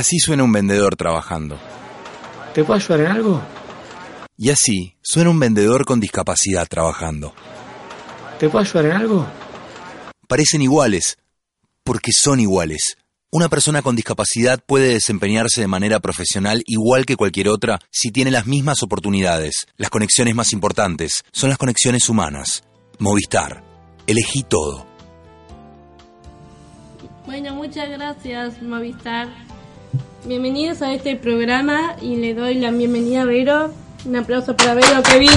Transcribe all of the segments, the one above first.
Así suena un vendedor trabajando. ¿Te puedo ayudar en algo? Y así suena un vendedor con discapacidad trabajando. ¿Te puedo ayudar en algo? Parecen iguales, porque son iguales. Una persona con discapacidad puede desempeñarse de manera profesional igual que cualquier otra si tiene las mismas oportunidades. Las conexiones más importantes son las conexiones humanas. Movistar. Elegí todo. Bueno, muchas gracias Movistar. Bienvenidos a este programa y le doy la bienvenida a Vero. Un aplauso para Vero que vino.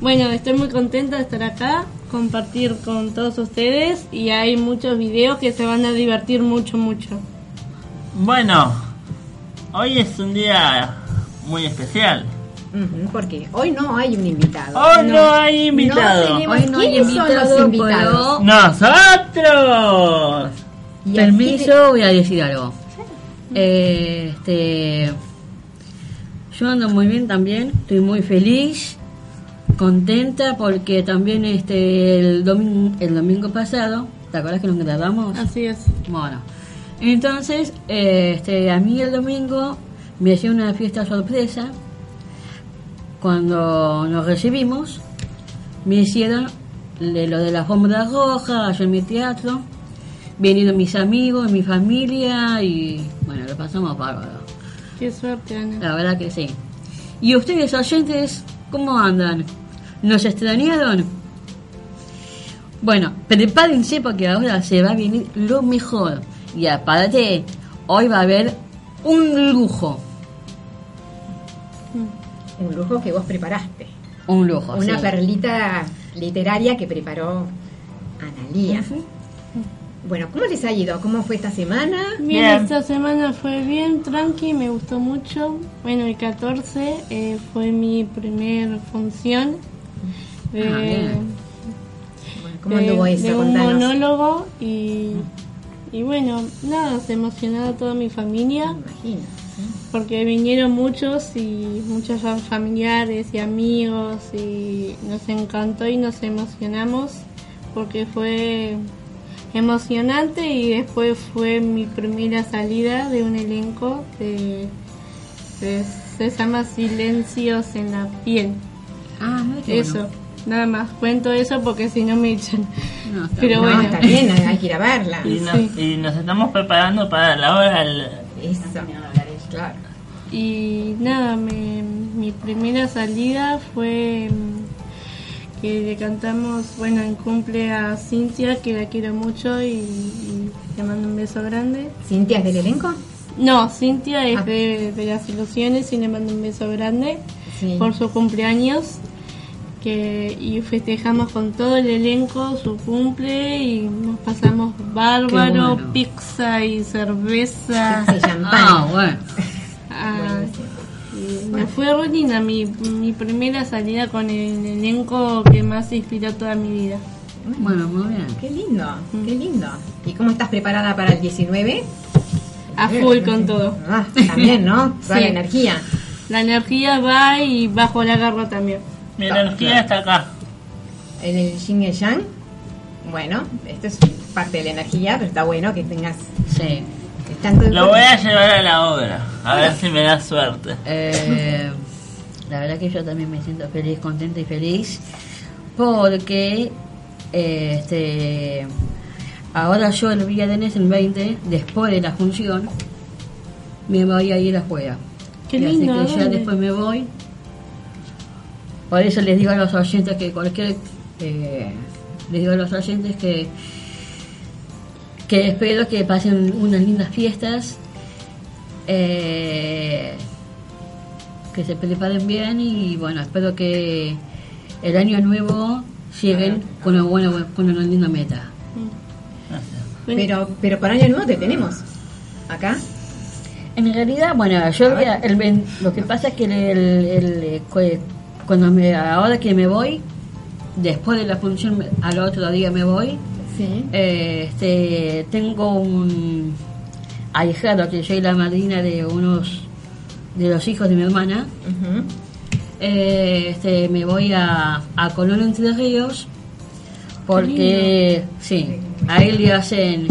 Bueno, estoy muy contenta de estar acá, compartir con todos ustedes y hay muchos videos que se van a divertir mucho, mucho. Bueno, hoy es un día muy especial. Porque hoy no hay un invitado. Hoy no, hay invitado. No tenemos Hoy no hay quiénes son invitado, los invitados. ¡Nosotros! Permiso, voy a decir algo. Eh, este, yo ando muy bien también, estoy muy feliz, contenta porque también este el domingo, el domingo pasado, ¿te acuerdas que nos grabamos? Así es. Bueno, entonces eh, este, a mí el domingo me hacía una fiesta sorpresa. Cuando nos recibimos, me hicieron de lo de la alfombra roja, allá en mi teatro. Vinieron mis amigos, mi familia y bueno, lo pasamos bárbaro. Qué suerte, Ana. La verdad que sí. ¿Y ustedes, oyentes, cómo andan? ¿Nos extrañaron? Bueno, prepárense porque ahora se va a venir lo mejor. Y aparte, hoy va a haber un lujo. Un lujo que vos preparaste. Un lujo. Una sí. perlita literaria que preparó Analía. Bueno, ¿cómo les ha ido? ¿Cómo fue esta semana? Bien, Bien. esta semana fue bien, tranqui, me gustó mucho. Bueno, el 14 eh, fue mi primer función. de- Ah, bien. Bueno, ¿Cómo de- anduvo de eso? un Contanos. monólogo y, y bueno, nada, se emocionó toda mi familia Me imagino. ¿sí? porque vinieron muchos y muchos familiares y amigos y nos encantó y nos emocionamos porque fue emocionante y después fue mi primera salida de un elenco de, de- se llama Silencios en la piel. Ah, mira qué Eso, bueno. nada más, cuento eso porque si no me echan. No, está Pero no, bueno. está bien, hay que ir a verla. Y nos, y nos estamos preparando para la hora del... Eso, claro. Y nada, me- mi primera salida fue que le cantamos, bueno, en cumple a Cintia, que la quiero mucho y, y le mando un beso grande. ¿Cintia es del elenco? No, Cintia es Ah. de, de las ilusiones y le mando un beso grande Sí. por su cumpleaños. Que, y festejamos con todo el elenco su cumple y nos pasamos bárbaro, bueno. pizza y cerveza. Sí, champán. Ah, bueno. Ah, y me fue re linda mi, mi primera salida con el elenco que más inspiró toda mi vida. Bueno, muy bien. Qué lindo, qué lindo. ¿Y cómo estás preparada para el 19? A full con todo. Ah, también, ¿no? Toda Sí. la energía. La energía va y bajo la garra también. Mi energía está acá. En el yin y el yang. Bueno, esto es parte de la energía, pero está bueno que tengas Sí. Lo voy a llevar a la obra. A ver si me da suerte. Eh, la verdad que yo también me siento feliz, contenta y feliz porque eh, este ahora yo el viernes el 20 después de la función me voy a ir afuera Qué Y lindo, ¿a así que ya después me voy por eso les digo a los oyentes que cualquier eh, les digo a los oyentes que que espero que pasen unas lindas fiestas, eh, que se preparen bien y bueno, espero que el año nuevo lleguen con una buena, con una linda meta. Pero, pero para año nuevo te tenemos. Acá. En realidad, bueno, yo el lo que pasa es que el, el- el- cu- cuando me, ahora que me voy, después de la función, al otro día me voy, Sí. eh, este, tengo un ahijado que soy la madrina de unos de los hijos de mi hermana. Eh, este, me voy a, a Colón Entre Ríos porque sí, a él le hacen,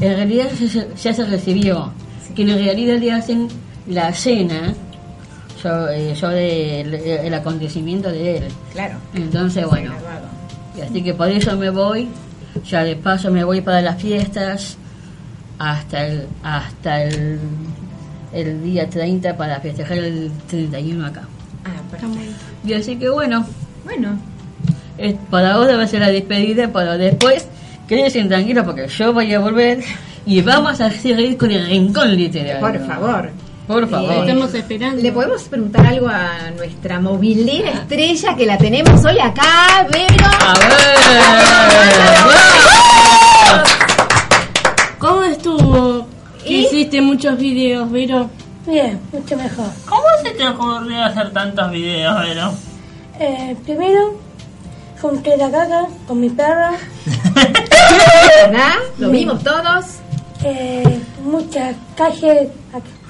en realidad ya se, recibió, que en realidad le hacen la cena yo, eh, yo del el acontecimiento de él. Claro. Entonces, bueno, así que por eso me voy, ya de paso me voy para las fiestas hasta el hasta el, el día 30 para festejar el 31 acá. Ah, perfecto. Y así que bueno, Bueno, eh, para ahora va a ser la despedida, pero después quédense tranquilos porque yo voy a volver y vamos a seguir con el rincón literario. por favor. Por favor. Eh, Estamos esperando. ¿Le podemos preguntar algo a nuestra movilera estrella que la tenemos hoy acá, Vero? A ver. ¿Cómo estuvo? ¿Y? hiciste muchos videos, Vero. Bien, mucho mejor. ¿Cómo se te ocurrió hacer tantos videos, Vero? Eh, primero, junté la caca con mi perra. ¿Verdad? Lo vimos todos. Eh, muchas calles,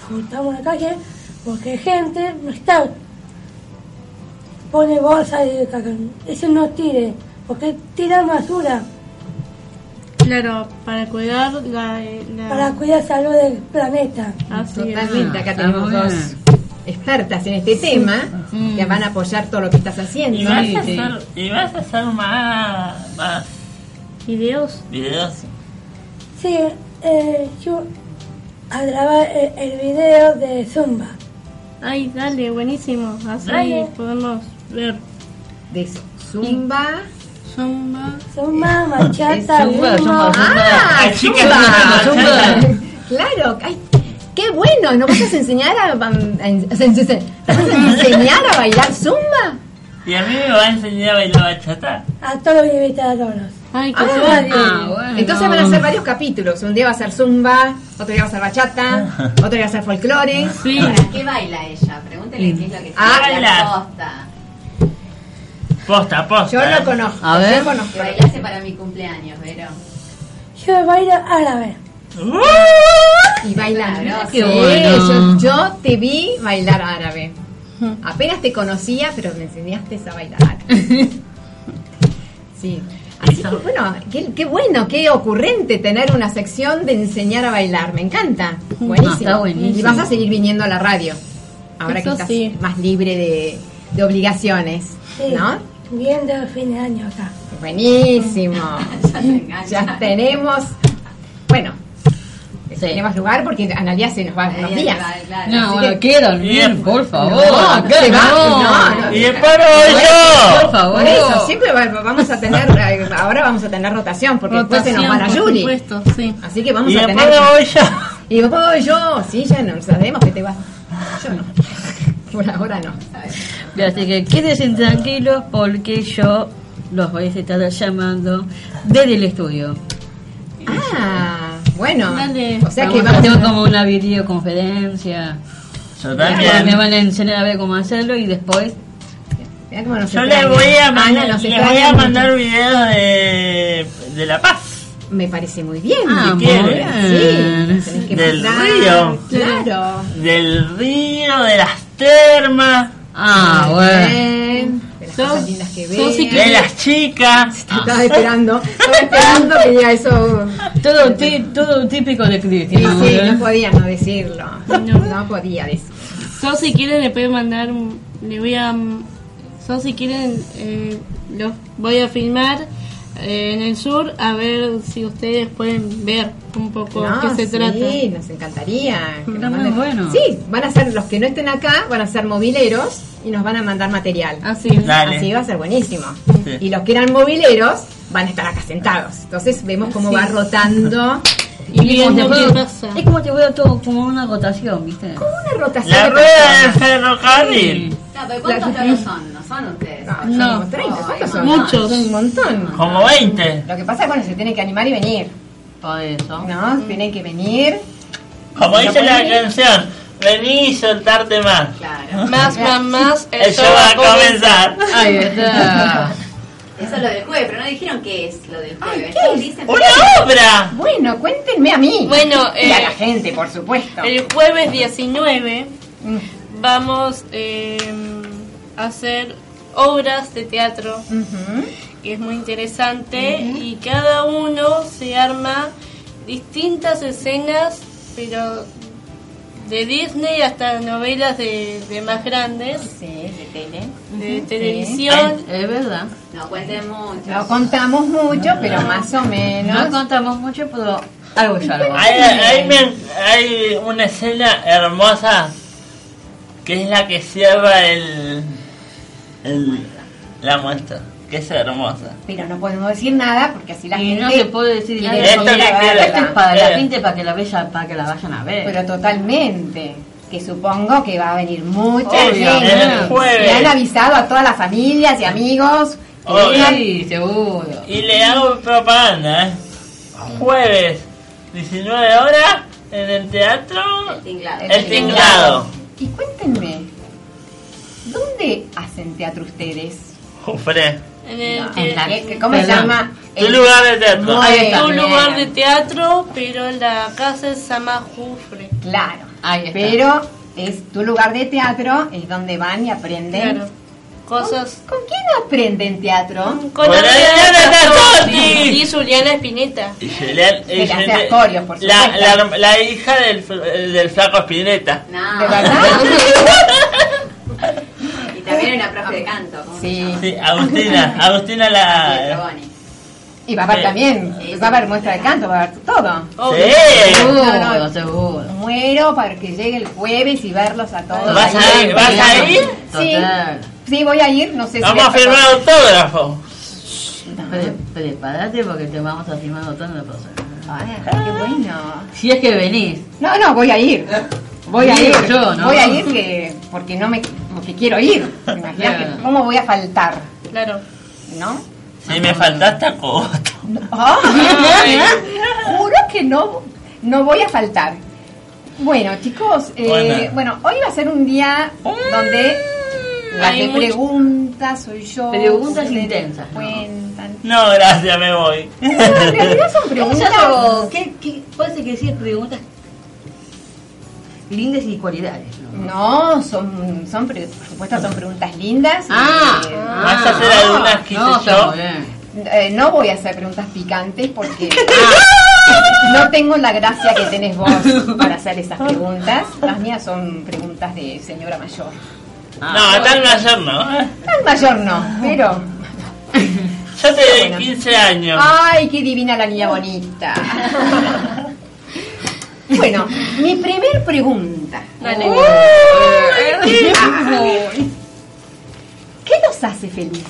juntamos la calle, porque gente no está. Pone bolsa de caca. Eso no tire, porque tira basura Claro, para cuidar la... la- para cuidar salud del planeta. Así es. Totalmente. Acá está tenemos dos expertas en este tema que van a apoyar todo lo que estás ¿Y haciendo. vas, Sí, a sí. hacer, ¿Y vas a hacer más, más ¿Videos? videos? Sí, eh, yo a grabar el, el video de Zumba. Ay, dale, buenísimo. Así Dale. podemos ver De Zumba. Zumba. Zumba, machata, Zumba, ritmo. zumba, ¡Ah! Zumba. Zumba. Claro, ay, qué bueno, ¿nos vas a enseñar a, a- a- ¿nos vas a enseñar a bailar zumba? ¿Y a mí me va a enseñar a bailar bachata? A todos los invitados. Ay, qué Ah, suerte. Ah, bueno. Entonces van a ser varios capítulos. Un día va a ser zumba, otro día va a ser bachata, otro día va a ser folclore. Sí. ¿Qué baila ella? Pregúntele qué es lo que Ah, baila. posta. Posta, posta. Yo lo conozco. A ver. Yo conozco. Que bailaste para mi cumpleaños, Vero. Yo bailo árabe. Y bailar. Qué Sí, bueno. yo, yo te vi bailar árabe. Apenas te conocía, pero me enseñaste a bailar árabe. Sí. Así que bueno, qué, qué bueno, qué ocurrente tener una sección de enseñar a bailar. Me encanta. Buenísimo. está buenísimo. Y vas a seguir viniendo a la radio. Ahora que estás sí. más libre de, de obligaciones. Sí, ¿No? Viendo el fin de año acá. Buenísimo. Ya te engancha. ya tenemos. Bueno, Sí. tenemos lugar porque Analia se nos va unos días. claro. No, bueno, que- quiero dormir, por favor. No, acá no. Y después me voy Por favor. Por eso, siempre va- vamos a tener, eh, ahora vamos a tener rotación, porque después se nos van a Yuri. supuesto, sí. Así que vamos Y a tener. me voy yo. Y después voy yo, sí, ya no sabemos que te vas. Yo no. Por ahora no. Así que quédense tranquilos porque yo los voy a estar llamando desde el estudio. Ah, bueno. Dale. O sea Vamos que a vamos hacer a como una videoconferencia. Yo Me también. van a enseñar a ver cómo hacerlo y después Mirá cómo nos Yo les voy a Ana mandar, nos les voy a mandar videos de, de La Paz. Me parece muy bien. Ah, muy Sí, bien. que Del mandar. río. Claro. Del río, de las termas, Ah, bueno. bien. Cosas lindas que psiqui- de las chicas. Estaba esperando, estaba esperando que diga eso. Todo, ti- todo típico de Sí, Cristina. sí, ¿eh? no podía no decirlo. No. No podía decirlo. Yo si quieren le puedo mandar, un- le voy a, yo si quieren eh, los voy a filmar en el sur a ver si ustedes pueden ver un poco No, qué se sí, trata. nos encantaría. que nos manden- bueno. Sí, van a ser los que no estén acá, van a ser mobileros y nos van a mandar material. Así. Dale. Así va a ser buenísimo. Sí. Y los que eran mobileros van a estar acá sentados. Entonces vemos cómo va rotando. Y viendo como qué te- pasa. Es como te veo todo como una rotación, ¿viste? Como una rotación. La de rueda del ferrocarril. No, pero ¿cuántos loros son? No son ustedes. No, ocho. son como 30, ¿cuántos son? Muchos. Son un montón. Como 20. Lo que pasa es que bueno, se tienen que animar y venir. Por eso. ¿No? Tienen que venir. Como ¿Lo dice la pueden ir? canción, vení y soltarte más. Claro. Más, más, más. El show va a comenzar. Ahí está. Eso es lo del jueves, pero no dijeron qué es lo del jueves. ¿qué es? Dicen ¡Una obra! Bueno, cuéntenme a mí. Bueno, y a eh, la gente, por supuesto. El jueves 19 Mm. vamos eh, a hacer obras de teatro, que es muy interesante, y cada uno se arma distintas escenas, pero de Disney hasta novelas de, de más grandes, Sí, de tele. de televisión. Es verdad. No mucho. No contamos mucho, pero más o No menos. contamos mucho, pero algo es algo. Hay, hay hay una escena hermosa que es la que cierra el, el la muestra, que es hermosa. Pero no podemos decir nada porque así la Y gente. no se puede decir nada. Esto. Esto es para la gente, para que la vaya, para que la vayan a ver. Pero totalmente. Que supongo que va a venir mucha Obvio, gente. el jueves. Le han avisado a todas las familias y amigos. Sí, seguro. Y le hago propaganda, ¿eh? Jueves, 19 horas, en el teatro El tinglado. El Tinglado. Y cuéntenme, ¿dónde hacen teatro ustedes? Jufre. En el No, te- en la- que- ¿Cómo se llama? Tu El- lugar de teatro. Ahí está. un lugar de teatro, pero la casa se llama Jufre. Claro. Ahí está. Pero es tu lugar de teatro, es donde van y aprenden. Claro. Cosas ¿Con quién aprenden teatro? con Con la Adriana y Juliana Espineta. Y Que y por la, la, la hija del, fl- del flaco Spinetta. No. ¿De verdad? Y también una profe de canto. ¿cómo se Sí. Sí, Agustina. Agustina la. Y va a haber Sí. también, Sí, va a haber muestra de canto, va a haber todo. Sí. Seguro, No, no. seguro. Muero para que llegue el jueves y verlos a todos. ¿Vas a ir? ¿Vas a ir? Sí, Total. sí, voy a ir, no sé si... Vamos a firmar autógrafo. Pre- Prepárate porque te vamos a firmar cosas. Ay, qué bueno. Si es que venís. No, no, voy a ir. Voy a ir. yo, ¿no? Voy a ir que, porque no me, porque quiero ir. Imagínate Claro. cómo voy a faltar, Claro. ¿no? Si me faltaste a cogoto. Ay, juro que no, no voy a faltar. Bueno, chicos, eh, Bueno. bueno, hoy va a ser un día donde la Hay que mucho- pregunta soy yo. Preguntas intensas, ¿no? Cuentan. No, gracias, me voy. No, en realidad son preguntas. ¿qué, qué, puede ser que sí preguntas lindas y cualidades, ¿no? No, son, son, por supuesto, son preguntas lindas. Ah, Eh, ¿Vas a hacer no, algunas que no, yo? Eh, no voy a hacer preguntas picantes porque Ah. no tengo la gracia que tenés vos para hacer esas preguntas. Las mías son preguntas de señora mayor. No, tal mayor no. Tan mayor no, pero... Yo te Bueno. Ah. 15 años. ¡Ay, qué divina la niña bonita! Bueno, mi primer pregunta. Dale. ¿Qué los hace feliz?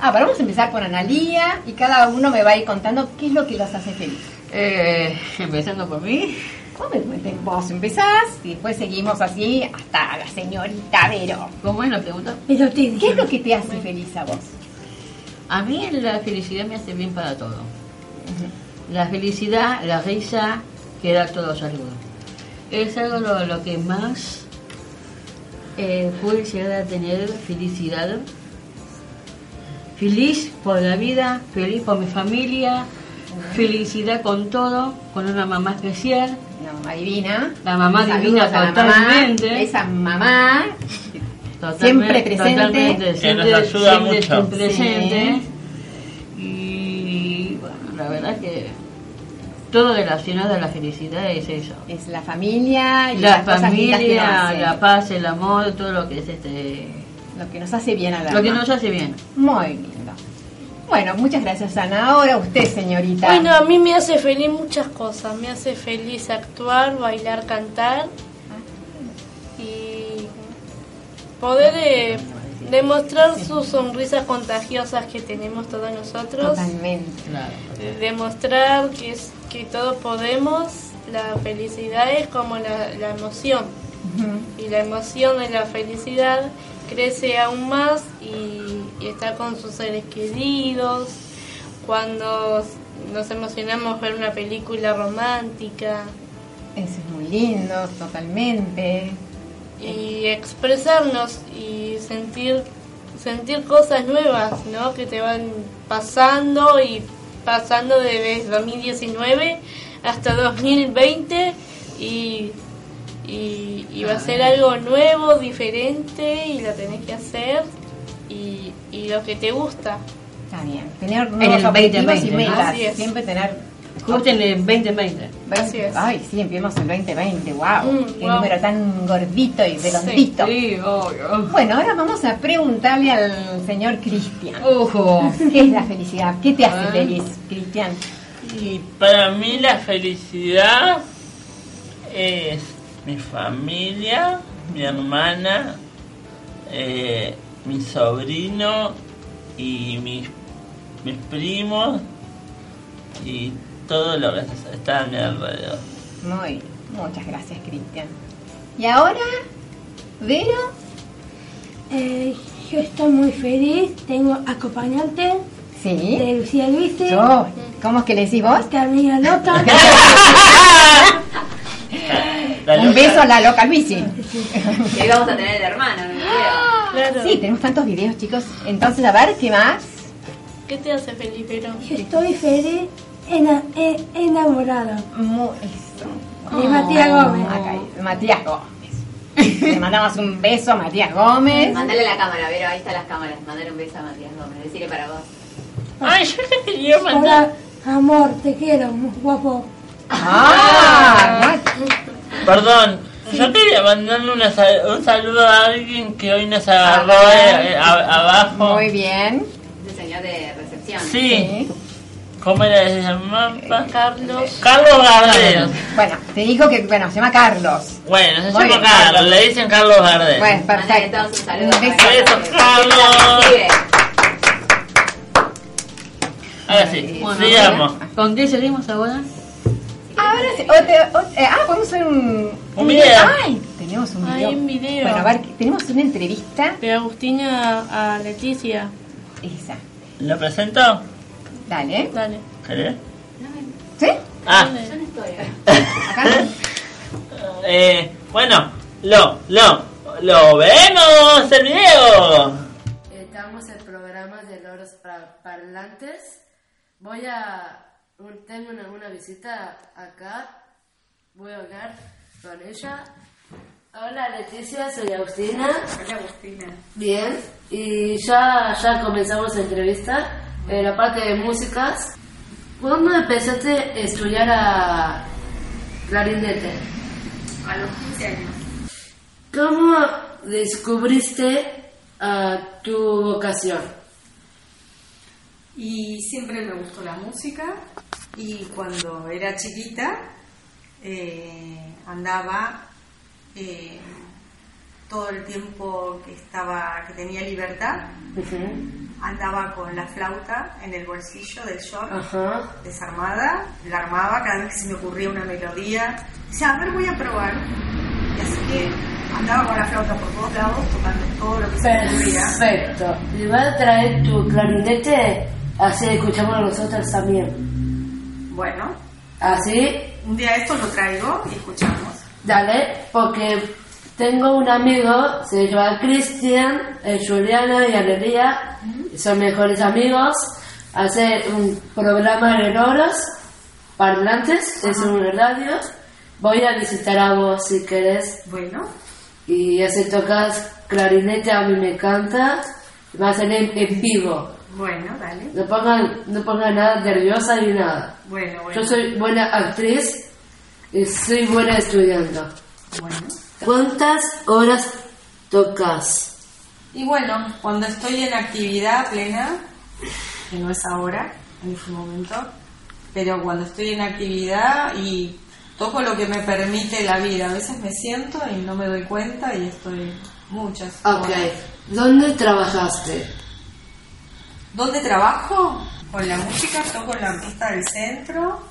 Ah, pero vamos a empezar por Analía y cada uno me va a ir contando qué es lo que los hace feliz. Eh, empezando por mí. Vos empezás y después seguimos así hasta la señorita Vero. ¿Cómo es la pregunta? Pero ¿qué es lo que te hace feliz a vos? A mí la felicidad me hace bien para todo. La felicidad, la risa, queda todo salud. Es algo lo, lo que más eh, puede llegar a tener felicidad. Feliz por la vida, feliz por mi familia, felicidad con todo, con una mamá especial. La mamá divina la totalmente. Mamá, esa mamá. Totalmente, Siempre presente. totalmente, Que siempre, nos ayuda siempre mucho. está presente. Y bueno, la verdad que todo relacionado a la felicidad es eso. Es la familia y La familia, la paz, el amor, todo lo que es este Lo que nos hace bien a la lo que nos hace bien. Muy lindo. Bueno, muchas gracias, Ana. Ahora usted, señorita. Bueno, a mí me hace feliz muchas cosas. Me hace feliz actuar, bailar, cantar y poder eh, demostrar sus sonrisas contagiosas que tenemos todos nosotros. Totalmente. Demostrar que, es, que todos podemos. La felicidad es como la, la emoción. Y la emoción de la felicidad crece aún más y, y está con sus seres queridos. Cuando nos emocionamos ver una película romántica Eso es muy lindo, totalmente. y expresarnos y sentir sentir cosas nuevas, ¿no? Que te van pasando y pasando desde 2019 hasta 2020 y, y, y va a ser algo nuevo, diferente y lo tenés que hacer y, y lo que te gusta. Está bien. Tener En nuevos objetivos 2020, y metas. Siempre tener. Justo en el 2020. Así es. Ay, sí, empezamos el 2020. ¡Wow! Mm, ¡Qué wow. número tan gordito y redondito! Sí, obvio. Bueno, ahora vamos a preguntarle al señor Cristian. Ojo. ¿Qué es la felicidad? ¿Qué te hace Ah. feliz, Cristian? Y para mí la felicidad es mi familia, mi hermana, eh, mi sobrino y mis, mis primos y todo lo que está a mi alrededor. Muy bien. Muchas gracias, Cristian. Y ahora, Vero. Eh, yo estoy muy feliz, tengo acompañante Sí. de Lucía Luis, Yo. ¿Cómo es que le decís vos? Nota. La Un loca- beso a la loca Luisi. Y ahí vamos a tener el hermano en el video. Claro. Sí, tenemos tantos videos, chicos. Entonces, a ver, ¿qué más? ¿Qué te hace feliz, Vero? Yo estoy feliz, ena- e- enamorado Mu- eso. de Matías Gómez. Acá Matías Gómez. Le mandamos un beso a Matías Gómez. Mandale la cámara, Vero, ahí están las cámaras. Mandale un beso a Matías Gómez. Decirle para vos. Ay, yo te quería mandar. Hola, amor, te quiero, muy guapo. Ah, Perdón, yo quería mandarle una sal- un saludo a alguien que hoy nos agarró Ah. eh, a- abajo. muy bien. Señor de recepción. Sí, Sí. ¿Cómo era ese mapa? Carlos. Carlos Gardel. Bueno, te dijo que, bueno, se llama Carlos. Bueno, se Muy llama bien, Carlos, Carlos. le dicen Carlos Gardel. Bueno, perfecto. todos un saludo. Un beso. para Besos, Carlos. Ahora sí, Bueno, sigamos. ¿Con qué seguimos ahora? Ahora sí, eh, ah, podemos hacer un, Un video. Ay, tenemos un video. un video. Bueno, a ver, tenemos una entrevista. De Agustina a Leticia. Esa. ¿Lo presento? Dale. Dale. ¿Querés? ¿Sí? Ah, Yo no estoy. Acá. eh, bueno, lo, lo, lo vemos el video. Estamos en programas de loros pa- parlantes. Voy a. Tengo una, una visita acá. Voy a hablar con ella. Hola Leticia, soy Agustina. Hola, Agustina. Bien, y ya, ya comenzamos la entrevista. La parte de músicas, ¿cuándo empezaste a estudiar a clarinete? A los 15 años. ¿Cómo descubriste ah, tu vocación? Y siempre me gustó la música y cuando era chiquita eh, andaba eh, todo el tiempo que estaba que tenía libertad andaba con la flauta en el bolsillo del short Ajá. desarmada la armaba cada vez que se me ocurría una melodía decía a ver voy a probar y así que andaba con la flauta por todos lados tocando todo lo que se me ocurría Perfecto. ¿Y vas a traer tu clarinete? Así escuchamos nosotros también. bueno Así, un día esto lo traigo y escuchamos dale, porque tengo un amigo, se llama Cristian, eh, Juliana y Anelia, son mejores amigos, hace un programa de loros parlantes, es un radio. Voy a visitar a vos si querés. bueno Y así tocas clarinete, a mí me encanta. Va a ser en, en vivo. Bueno, dale. No pongan, no pongan nada nerviosa ni nada. Bueno, bueno. Yo soy buena actriz y soy buena estudiando. Bueno. ¿Cuántas horas tocas? Y bueno, cuando estoy en actividad plena, que no es ahora, en este momento, pero cuando estoy en actividad y toco lo que me permite la vida, a veces me siento y no me doy cuenta y estoy muchas Ok. horas. ¿Dónde trabajaste? ¿Dónde trabajo? Con la música, toco en la orquesta del centro.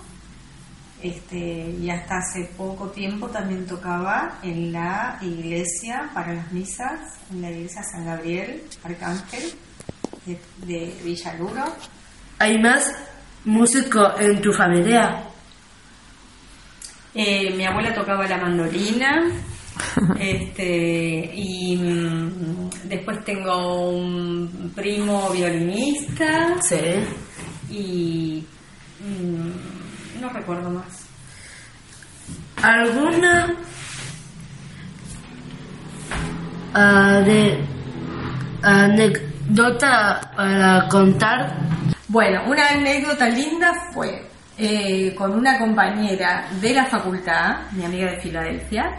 Este, y hasta hace poco tiempo también tocaba en la iglesia para las misas, en la iglesia San Gabriel, Arcángel, de, de Villaluro. ¿Hay más músico en tu familia? Eh, mi abuela tocaba la mandolina. este y mm, después tengo un primo violinista Sí. y mm, no recuerdo más ¿Alguna ah, de anécdota para contar? Bueno, una anécdota linda fue eh, con una compañera de la facultad, mi amiga de Filadelfia.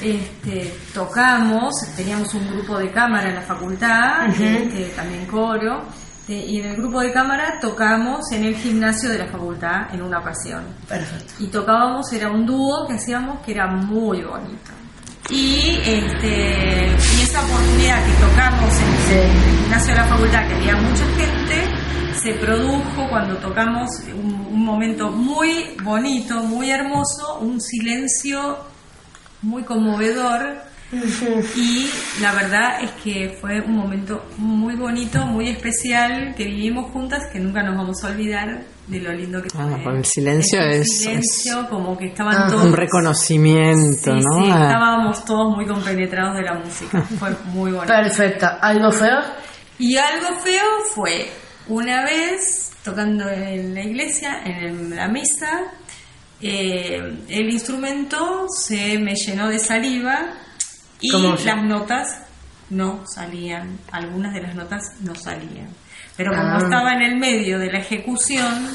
Este, tocamos, teníamos un grupo de cámara en la facultad, este, también coro, eh, y en el grupo de cámara tocamos en el gimnasio de la facultad en una ocasión. Perfecto. Y tocábamos, era un dúo que hacíamos que era muy bonito. Y, este, y esa oportunidad que tocamos en el gimnasio de la facultad, que había mucha gente, se produjo cuando tocamos un, un momento muy bonito, muy hermoso, un silencio muy conmovedor y la verdad es que fue un momento muy bonito, muy especial que vivimos juntas que nunca nos vamos a olvidar de lo lindo que Ah, fue. con el silencio es- silencio, como que estaban Ah, todos un reconocimiento, Sí, ¿no? sí, Ah. estábamos todos muy compenetrados de la música. Fue muy bonito. Perfecto. ¿Algo feo? Y algo feo fue una vez tocando en la iglesia, en la misa, eh, el instrumento se me llenó de saliva y ¿Cómo se- las notas no salían, algunas de las notas no salían. Pero como Ah. estaba en el medio de la ejecución,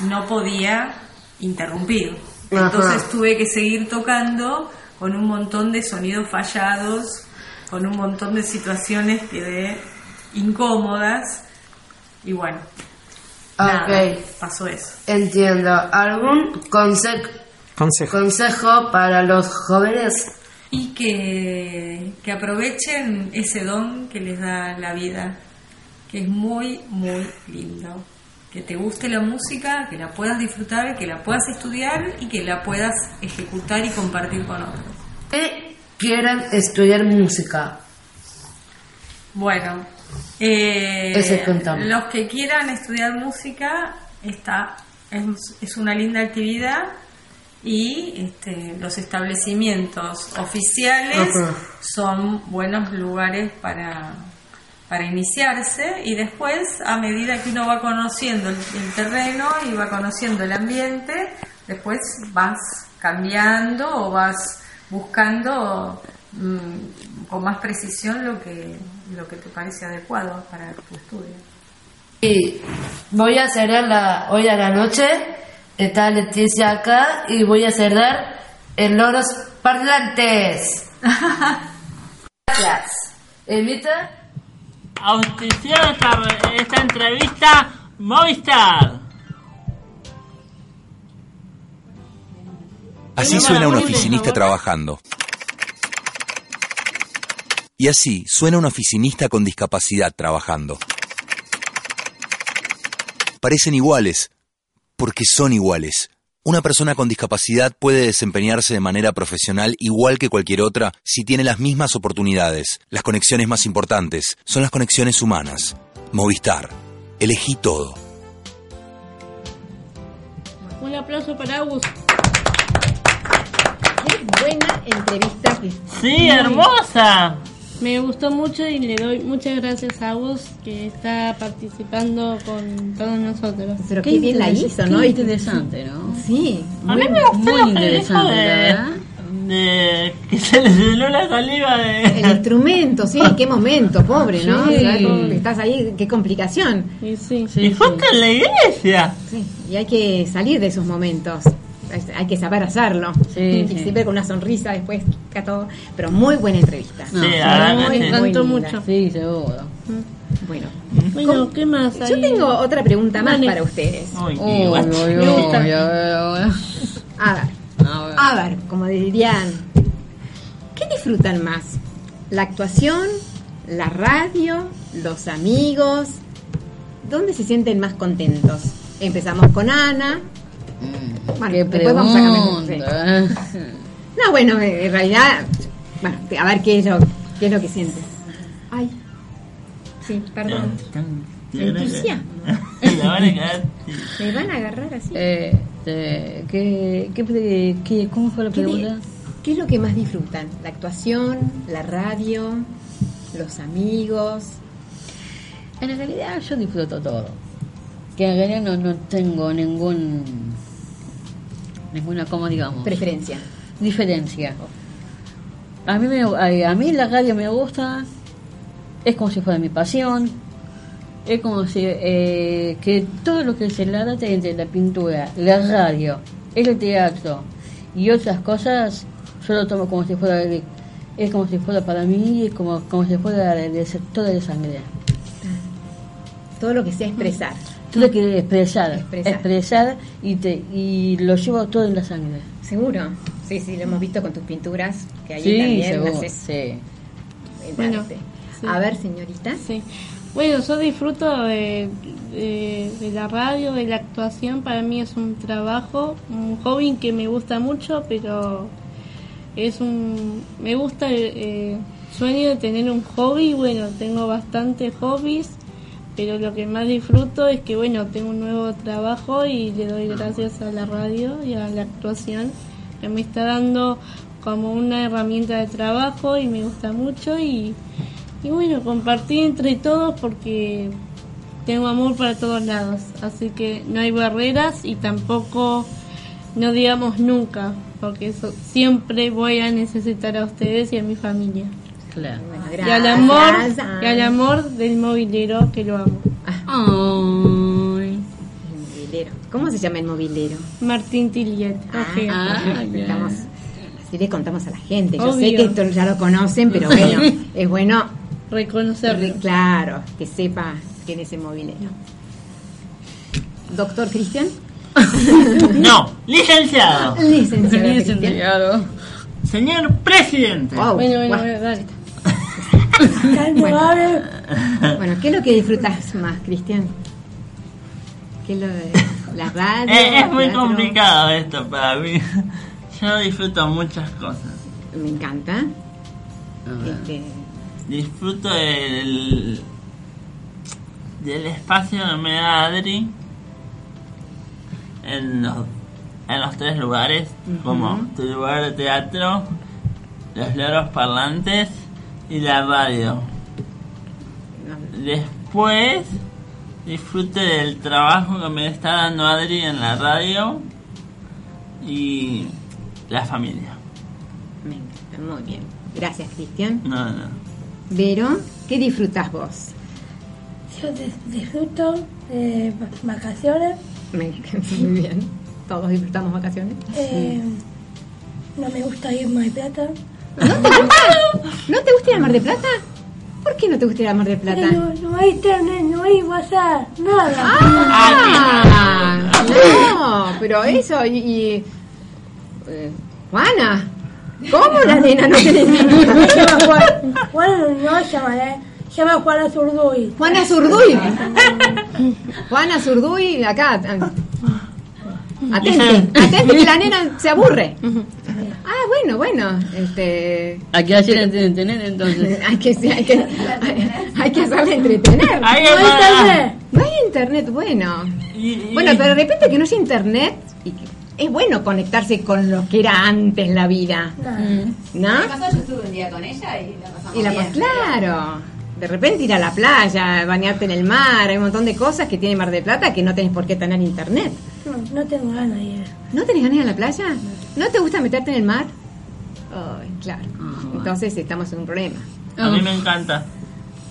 no podía interrumpir. Ajá. Entonces tuve que seguir tocando con un montón de sonidos fallados, con un montón de situaciones que de incómodas y bueno, nada, Ok. pasó eso. Entiendo. ¿Algún conse- Consejo. consejo para los jóvenes? Y que, que aprovechen ese don que les da la vida, que es muy, muy lindo. Que te guste la música, que la puedas disfrutar, que la puedas estudiar y que la puedas ejecutar y compartir con otros. Que quieran estudiar música. Bueno, eh, Ese los que quieran estudiar música, está, es, es una linda actividad y este, los establecimientos oficiales Ajá. son buenos lugares para, para iniciarse y después a medida que uno va conociendo el, el terreno y va conociendo el ambiente, después vas cambiando o vas buscando mm, con más precisión lo que, lo que te parece adecuado para tu estudio. Y voy a cerrar la, hoy a la noche. Está Leticia acá y voy a cerrar en loros parlantes. Gracias. Evita. Auspició esta, esta entrevista Movistar. Así suena un oficinista trabajando. Y así suena un oficinista con discapacidad trabajando. Parecen iguales, porque son iguales. Una persona con discapacidad puede desempeñarse de manera profesional igual que cualquier otra si tiene las mismas oportunidades. Las conexiones más importantes son las conexiones humanas. Movistar. Elegí todo. Un aplauso para Agus. Qué buena entrevista. Sí, hermosa. Me gustó mucho y le doy muchas gracias a Agus que está participando con todos nosotros. Pero qué, bien la hizo, ¿no? qué interesante, ¿no? Sí. A mí me gustó muy interesante, de, ¿verdad? de que se le llenó la saliva de... El instrumento, sí, qué momento, pobre, ¿no? Sí. Estás ahí, qué complicación. Y sí, y justo en la iglesia. Sí, y hay que salir de esos momentos. Hay- Hay que saber hacerlo. Sí, y sí. siempre con una sonrisa después, que todo. Pero muy buena entrevista. No, Sí, muy, me encantó mucho. Sí, seguro. Bueno, Bueno, ¿qué más? Yo tengo otra pregunta más para ustedes. Uy, qué Uy, guacho. uy, Me gusta. uy, uy, uy. A ver, A ver. a ver, como dirían, ¿qué disfrutan más? ¿La actuación? ¿La radio? ¿Los amigos? ¿Dónde se sienten más contentos? Empezamos con Ana. Bueno, Qué después vamos a cambiar. pregunta. No, bueno, en realidad, bueno, a ver qué es lo, qué es lo que sientes. Ay, sí, perdón. Entusiasmo. La van a cagar. ¿Me van a agarrar así? Eh, eh, ¿qué, qué, ¿Cómo fue la ¿Qué, di- pregunta? qué es lo que más disfrutan? ¿La actuación? ¿La radio? ¿Los amigos? En realidad yo disfruto todo. Que en realidad no, no tengo ningún ninguna, como digamos, Preferencia. diferencia. A mí, me, a, mí la radio me gusta, es como si fuera mi pasión, es como si eh, que todo lo que se la trata entre la pintura, la radio, el teatro y otras cosas, yo lo tomo como si fuera, es como si fuera para mí, es como, como si fuera del sector de sangre. Todo lo que sea expresar. Tú lo quieres expresar, Expresar. expresar, y, te, y lo llevo todo en la sangre. ¿Seguro? Sí, sí, lo hemos visto con tus pinturas, que ahí Sí, también seguro, haces sí. Bueno, sí. A ver, señorita. Sí. Bueno, yo disfruto de, de- de la radio, de la actuación. Para mí es un trabajo, un hobby que me gusta mucho, pero es un. Me gusta el eh, sueño de tener un hobby. Bueno, tengo bastantes hobbies, pero lo que más disfruto es que, bueno, tengo un nuevo trabajo y le doy gracias a la radio y a la actuación que me está dando como una herramienta de trabajo y me gusta mucho y y bueno, compartir entre todos porque tengo amor para todos lados. Así que no hay barreras y tampoco no digamos nunca, porque eso siempre voy a necesitar a ustedes y a mi familia. Claro. Bueno, Y al amor, gracias. y al amor del movilero que lo amo. Ay. El movilero. ¿Cómo se llama el movilero? Martín Tiliet. Ojea. Ah. Estamos, así le contamos a la gente. Yo sé que esto ya lo conocen, pero bueno, es bueno, Reconocerlo. re- claro, que sepa quién es el movilero. Doctor Cristian. No, licenciado. Licenciado. Licenciado. Señor presidente. Wow, Bueno, bueno, guau. bueno, dale. Bueno. ¿qué es lo que disfrutas más, Cristian? ¿Qué es lo de la radio? Eh, es muy teatro? complicado esto para mí. Yo disfruto muchas cosas. Me encanta. Este, Disfruto del, del espacio que me da Adri en los, en los tres lugares, como tu lugar de teatro, los loros parlantes y la radio. Después disfrute del trabajo que me está dando Adri en la radio y la familia. me encanta, muy bien. Gracias, Cristian. No, no. Vero, ¿qué disfrutas vos? Yo dis- disfruto de vacaciones. Me encanta, muy bien. Todos disfrutamos vacaciones. eh, no me gusta ir más plata. ¿No te gusta ir a Mar de Plata? ¿Por qué no te gusta ir a Mar de Plata? No, no hay internet, no hay WhatsApp, nada. Ah, no, pero eso y, y- eh, Juana, ¿cómo la nena no tiene Se llama Juan. Juan no se llama, eh. Se llama Juana Zurduy. Juana Zurduy. Juana Zurduy, acá. Atente, atente que la nena se aburre. Ah, bueno, bueno, este ¿A qué hacer entretener entonces? hay que hay que hay, hay que hacerla entretener. No hay internet. No hay internet, bueno. Bueno, pero de repente que no haya internet y que- es bueno conectarse con lo que era antes la vida, ¿no? ¿Qué pasó? Yo estuve un día con ella y la pasamos Y la bien. claro. De repente ir a la playa, bañarte en el mar, hay un montón de cosas que tiene Mar de Plata que no tenés por qué tener internet. No, no tengo ganas de ir. ¿No tenés ganas de ir a la playa? ¿No te gusta meterte en el mar? Ay, claro. Entonces estamos en un problema. A mí me encanta.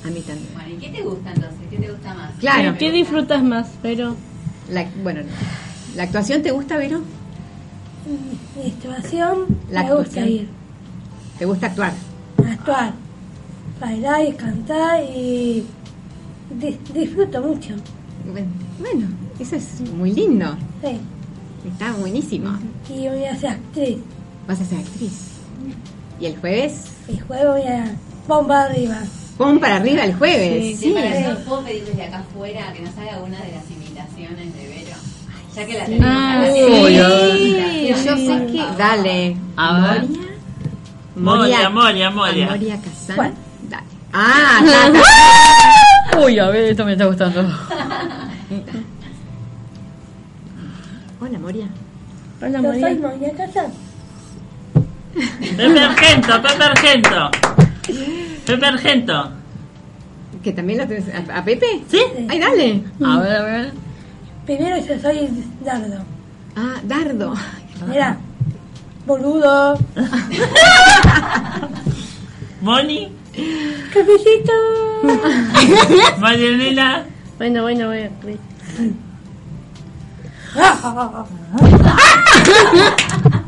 A mí también. Bueno, ¿y qué te gusta entonces? ¿Qué te gusta más? Claro. ¿Qué, qué disfrutas más? Pero La, bueno, ¿la actuación te gusta, Vero? Mi situación, La me gusta actuación. ir. ¿Te gusta actuar? Actuar, bailar y cantar y di- disfruto mucho. Bueno, eso es muy lindo. Sí. Está buenísimo. Y voy a ser actriz. Vas a ser actriz. ¿Y el jueves? El juego voy a bomba arriba. Pon para arriba el jueves. Sí, para eso puedo pedir desde acá afuera que nos haga una de las imitaciones de Vero. Ya que la Sí. tenemos. Ah, acá. sí. Yo sé que. Dale. A ver. Moria, Moria, Moria. Moria Kazan. Dale. Ah. Uy, a ver, esto me está gustando. Hola, Moria. Hola, Yo María. soy Moria Casar. Pepe Argento, Pepe Argento. Pepe Argento. ¿Que también lo tenés? ¿A, a Pepe? ¿Sí? Ay, dale. A ver, a ver. Primero yo soy Dardo. Ah, Dardo. Mira, boludo. Moni. Cafecito. Marianela. Bueno, bueno, actriz.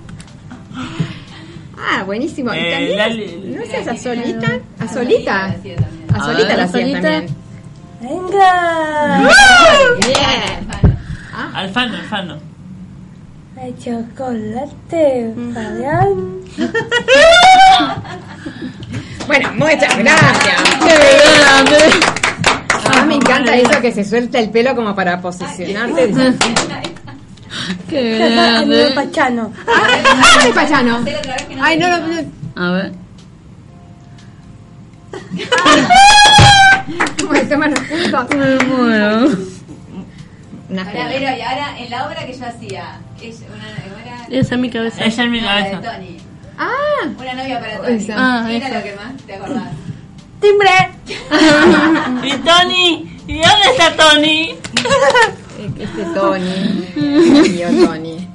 Ah, buenísimo. ¿Y Eh, también ¿No es a Solita? ¿A Solita? A A Solita la hacía Solita. también. Venga. Bien. Alfano, Alfano. Hay chocolate, Fabián. Bueno, muchas gracias. ¡Qué grande! Ah, me encanta eso que se suelta el pelo como para posicionarte. ¡Qué grande! Pachano. Ay, payano. Ay, no, no, no. A ver. ¿Cómo se llaman los puntos? Me muero. Una Ahora. Vero, y ahora en la obra que yo hacía, ella, una, era Esa es mi cabeza. Ella es mi de cabeza. Tony. Ah, Una novia para Tony. Esa. Ah, era esa. lo que más te acordás. ¡Timbre! ¿Y Tony? ¿Y dónde está Tony? Este Tony. Tío Tony.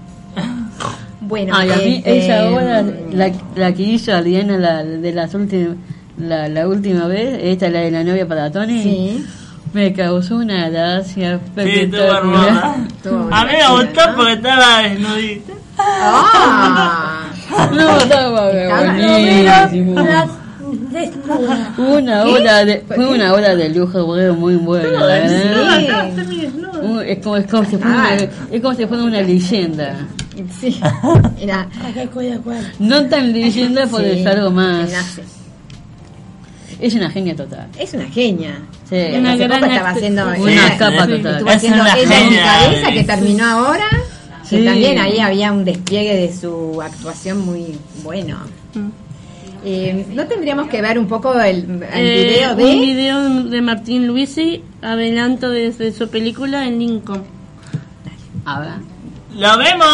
Bueno, Ay, a mí este, esa obra, la, la que hizo Adriana la, de las últimas, la, la última vez, esta la de la novia para Tony, Sí. me causó una gracia Sí, espectacular. Estuvo A mí me gustó ¿no? porque estaba desnudita. Ah. No, Estaba buenísimo. Una hora de, fue una hora de lujo muy buena, verdad. Sí. Un- Es como, es como si fuera una, es como si fuera una leyenda. No tan leyenda, porque Sí, es algo más. Es una genia total. Es una genia. Sí. Una gran estaba haciendo Una capa total. Estuvo Es haciendo una ella en cabeza que terminó ahora. Que Sí. también ahí había un despliegue de su actuación muy bueno. Eh, ¿No tendríamos que ver un poco el, el Eh, video Un de.? video de Martín Luisi, adelanto desde su película en Lincoln. A ver. ¡Lo vemos!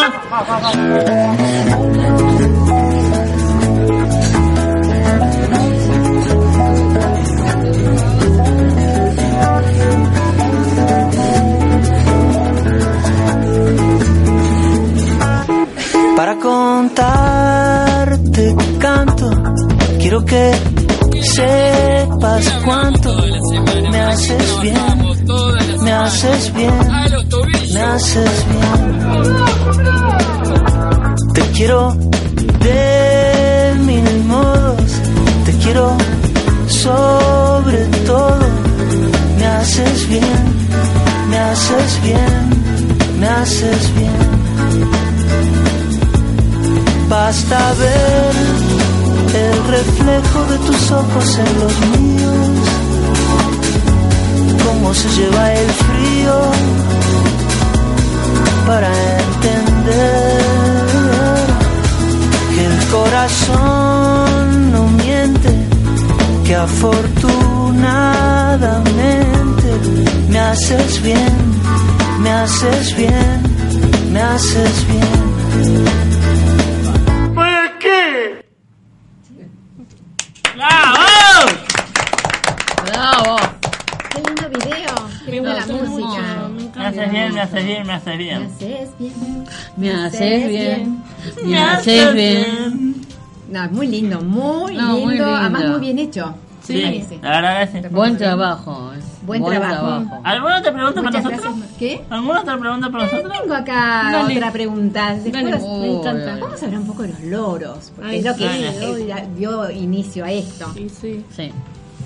No, es muy lindo, muy, No, lindo, muy lindo. Además, muy bien hecho. Sí, me parece. la verdad que sí. Buen trabajo. eh. Buen trabajo. ¿Alguna otra pregunta para nosotros? gracias. ¿Qué? ¿Alguna otra pregunta para nosotros? Tengo acá Dale. otra pregunta. Después Dale, nos- me encanta. Vamos a hablar un poco de los loros, porque Ay, es lo que sí, eh, dio inicio a esto. Sí, sí. Sí.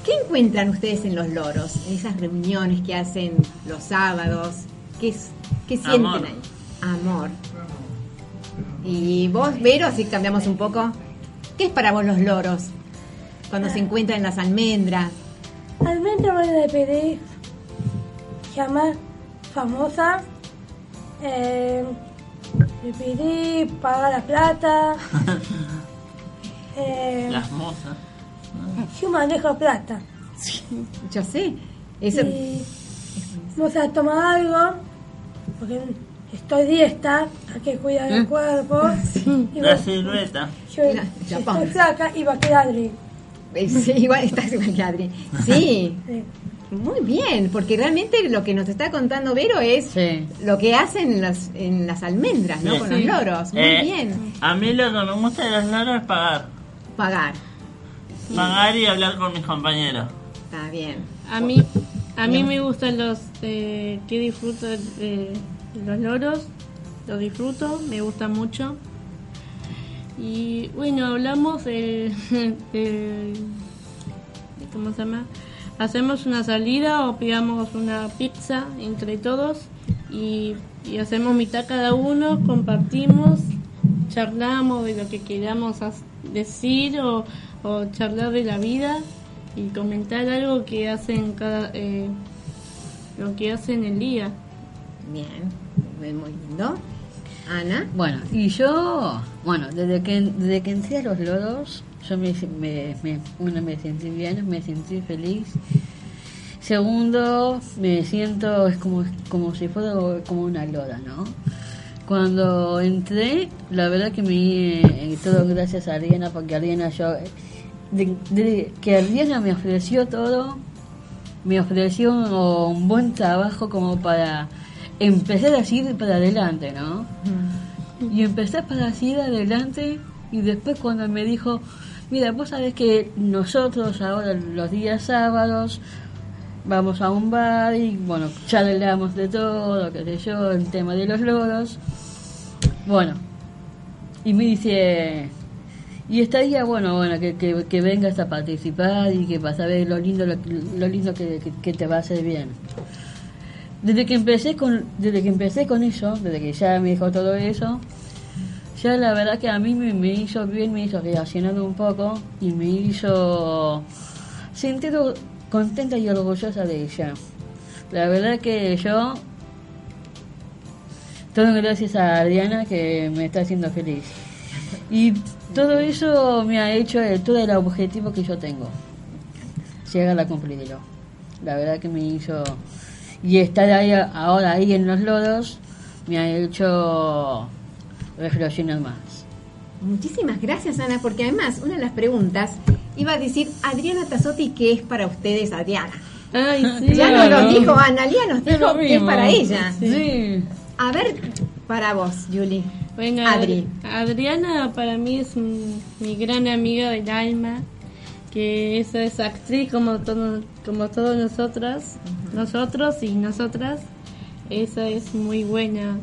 ¿Qué encuentran ustedes en los loros? En esas reuniones que hacen los sábados. ¿Qué, es- qué sienten Amor. ahí? Amor. Y vos, Vero, así cambiamos un poco. ¿Qué es para vos los loros? Cuando se encuentran en las almendras. Almendra me le pedí llamar famosa. Eh, le pedí pagar la plata. eh, Las mozas. yo manejo plata. Yo sé. Eso, Y vamos a tomar algo, porque estoy dieta, hay que cuidar el cuerpo. Y La silueta. yo ya estoy flaca y va a quedar Adri. eh, sí, igual estás igual que Adri. Sí, Sí. muy bien, porque realmente lo que nos está contando Vero es Sí. lo que hacen en las, en las almendras, ¿no? Sí. Con los loros. Muy Eh, bien. A mí lo que me gusta de los loros es pagar. Pagar. Pagar y hablar con mis compañeros. Está bien. A mí, a mí me gustan los eh, que disfruto de los loros, los disfruto, me gusta mucho. Y bueno, hablamos del- ¿cómo se llama? Hacemos una salida o pidamos una pizza entre todos y, y hacemos mitad cada uno, compartimos, charlamos de lo que queramos decir o, o charlar de la vida y comentar algo que hacen cada eh, lo que hacen el día. Bien. Muy lindo. Ana. Bueno, y yo, bueno, desde que, desde que entré a los loros, yo me, me, me, me sentí bien, me sentí feliz. Segundo, me siento, es como, como si fuera como una lora, ¿no? Cuando entré, la verdad que me eh, todo gracias a Ariana, porque Ariana yo, de, que Ariana me ofreció todo, me ofreció un buen trabajo como para empezar a ir para adelante, ¿no? Y empecé para ir adelante y después cuando me dijo, mira, vos sabés que nosotros ahora los días sábados vamos a un bar y bueno, charlamos de todo, qué sé yo, el tema de los loros. Bueno, y me dice, y estaría bueno, bueno, que, que, que vengas a participar y que vas a ver lo lindo, lo, lo lindo que, que- que te va a hacer bien. Desde que empecé con, desde que empecé con eso, desde que ya me dijo todo eso, ya la verdad que a mí me, hizo bien, me hizo reaccionar un poco y me hizo sentir contenta y orgullosa de ella. La verdad que yo, todo gracias a Adriana que me está haciendo feliz. Y todo eso me ha hecho todo el objetivo que yo tengo. Llegar a cumplirlo. La verdad que me hizo... Y estar ahí ahora ahí en los lodos me ha hecho reflexionar más. Muchísimas gracias, Ana, porque además una de las preguntas iba a decir Adriana Tazotti, ¿qué es para ustedes Adriana? Ay, sí. Ya nos lo dijo Ana Lía, nos dijo que es para ella. Sí. A ver, para vos, Julie. Bueno, Adri. Adriana para mí es mi gran amiga del alma, que esa es actriz como todo, como todos nosotras, nosotros y nosotras. Esa es muy buena,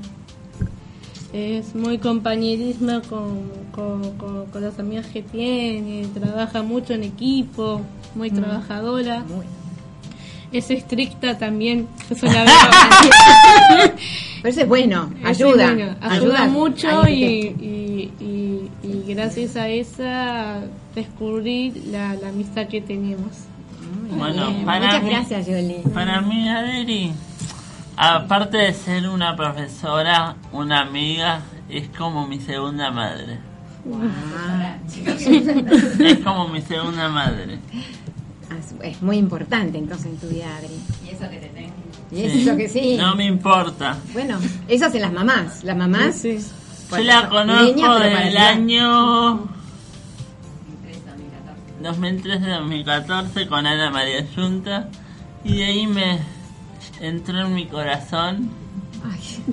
es muy compañerismo con, con, con- con las amigas que tiene, trabaja mucho en equipo, muy trabajadora. Es estricta también, eso la veo. Pero es bueno, ayuda. bueno, ayuda mucho y, y- y gracias a esa descubrí la, la amistad que tenemos. Bueno, Bien, para Muchas mí, gracias, Julie. para mí, Adri, aparte de ser una profesora, una amiga, es como mi segunda madre. Ah, Es como mi segunda madre. es- muy importante entonces en tu vida, Adri. Y eso que te tengo. Y eso que sí. No me importa. Bueno, eso hacen las mamás. Las mamás. Sí. Yo la conozco del año 2013, 2013-2014 con Ana María Junta y de ahí me entró en mi corazón, Ay,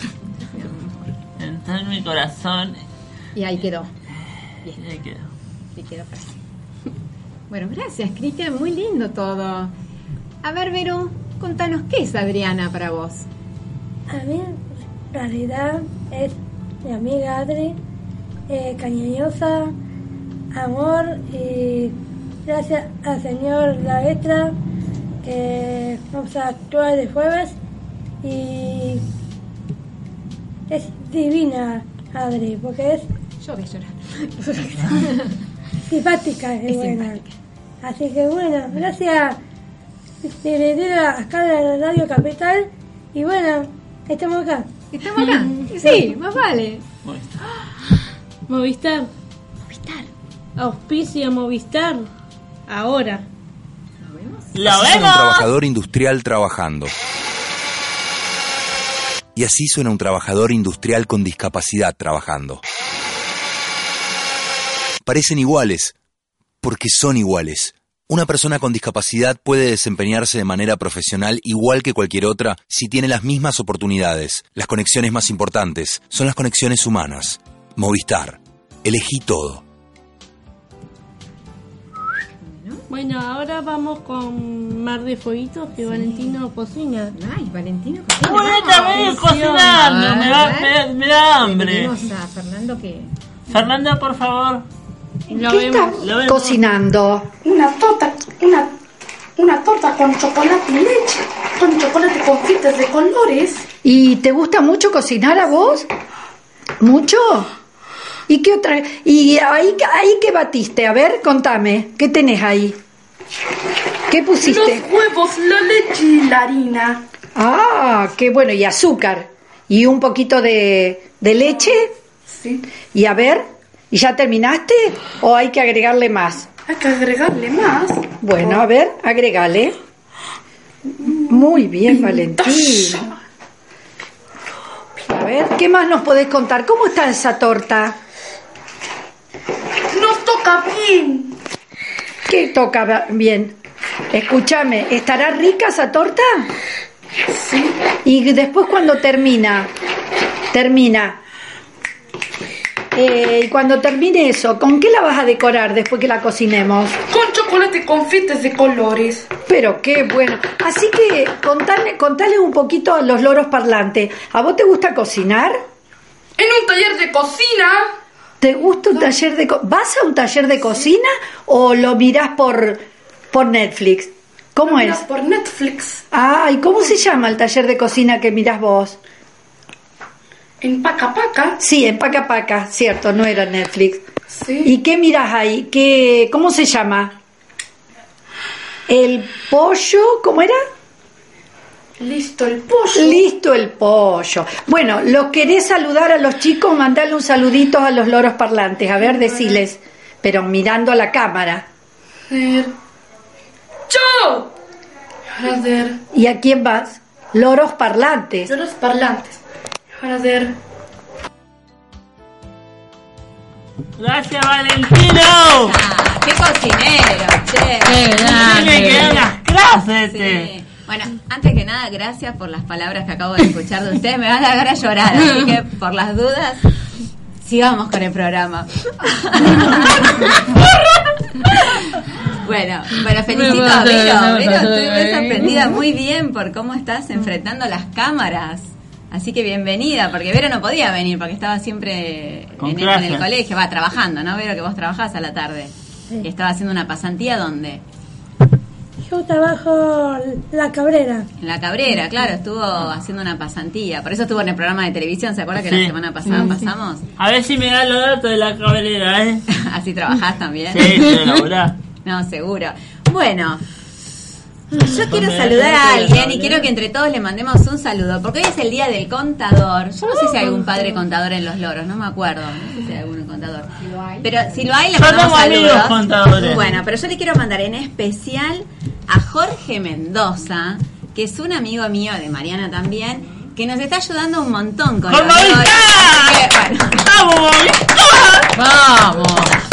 entró en mi corazón y ahí quedó. y ahí quedó. Y quedó. Bueno, gracias, Cristian. Muy lindo todo. A ver, Vero, contanos qué es Adriana para vos. A mí, en realidad, es mi amiga Adri, eh, cariñosa, amor y gracias al señor La Letra que vamos a actuar el jueves y es divina Adri porque es Yo voy a llorar. simpática y Es buena. Así que bueno, gracias Heredera acá de la Radio Capital y bueno, estamos acá. ¿Estamos acá? Sí, más vale. Movistar. Movistar. Auspicia Movistar. Ahora. ¡Lo Así suena un vemos! trabajador industrial trabajando. Y así suena un trabajador industrial con discapacidad trabajando. Parecen iguales, porque son iguales. Una persona con discapacidad puede desempeñarse de manera profesional igual que cualquier otra si tiene las mismas oportunidades. Las conexiones más importantes son las conexiones humanas. Movistar. Elegí todo. Bueno, ahora vamos con Mar de Fueguitos que Valentino cocina. Ay, Valentino Uy, también cocinando, me da, me, me da hambre. A Fernando que. Fernanda, por favor. Lo ¿Qué vemos. estás Lo vemos. cocinando? Una torta, una, una torta con chocolate y leche, con chocolate con fitas de colores. ¿Y te gusta mucho cocinar a vos? ¿Mucho? ¿Y qué otra? ¿Y ahí, ahí qué batiste? A ver, contame, ¿qué tenés ahí? ¿Qué pusiste? Los huevos, la leche y la harina. Ah, qué bueno, y azúcar. ¿Y un poquito de, de leche? Sí, Y a ver, ¿y ya terminaste? ¿O hay que agregarle más? hay que agregarle más. Bueno, a ver, agregale. Muy bien, Valentín. A ver, ¿qué más nos podés contar? ¿Cómo está esa torta? Nos toca bien. ¿Qué toca bien? Escúchame, ¿estará rica esa torta? Sí, Y después cuando termina, termina. Eh, y cuando termine eso, ¿con qué la vas a decorar después que la cocinemos? con chocolate con fitas de colores. Pero qué bueno. Así que contale, contale un poquito a los loros parlantes. ¿A vos te gusta cocinar? En un taller de cocina. ¿Te gusta un taller de co- ¿Vas a un taller de cocina o lo mirás por, por Netflix? ¿Cómo es? Por Netflix. Ah, ¿y cómo se llama el taller de cocina que mirás vos? En Paca Paca. Sí, en Paca Paca, cierto, no era Netflix. Sí. ¿Y qué mirás ahí? ¿Qué, ¿Cómo se llama? ¿El pollo? ¿Cómo era? Listo el pollo. Listo el pollo. Bueno, ¿los querés saludar a los chicos? Mandale un saludito a los loros parlantes. A ver, deciles. Pero mirando a la cámara. ¡Yo! ¿Y a quién vas? Loros parlantes. Yo los parlantes. A ver. Gracias, Valentino. Ah, ¡Qué cocinero! Che. Tiene que dar unas clases. Sí. Bueno, antes que nada, gracias por las palabras que acabo de escuchar de ustedes. Me van a dar a llorar, así que por las dudas, sigamos con el programa. Bueno, bueno, felicito a Vero. Vero, estoy muy sorprendida muy bien por cómo estás enfrentando las cámaras. Así que bienvenida, porque Vero no podía venir porque estaba siempre Con en el, en el colegio, va trabajando, ¿no? Vero, que vos trabajás a la tarde. Y estaba haciendo una pasantía donde? Yo trabajo la cabrera. En la Cabrera, claro, estuvo haciendo una pasantía. Por eso estuvo en el programa de televisión, ¿se acuerda que Sí. la semana pasada Sí, sí. pasamos? A ver si me da los datos de la cabrera, ¿eh? Así trabajás también. Sí, sí, laburá. No, seguro. Bueno, yo quiero saludar a alguien y quiero que entre todos le mandemos un saludo, porque hoy es el día del contador. Yo no sé si hay algún padre contador en los loros, no me acuerdo. No sé si hay algún contador. Pero si lo hay, le mandamos saludos. contadores. Bueno, pero yo le quiero mandar en especial a Jorge Mendoza, que es un amigo mío de Mariana también, que nos está ayudando un montón con ¡Con que, bueno. ¡Vamos, ¡Vamos!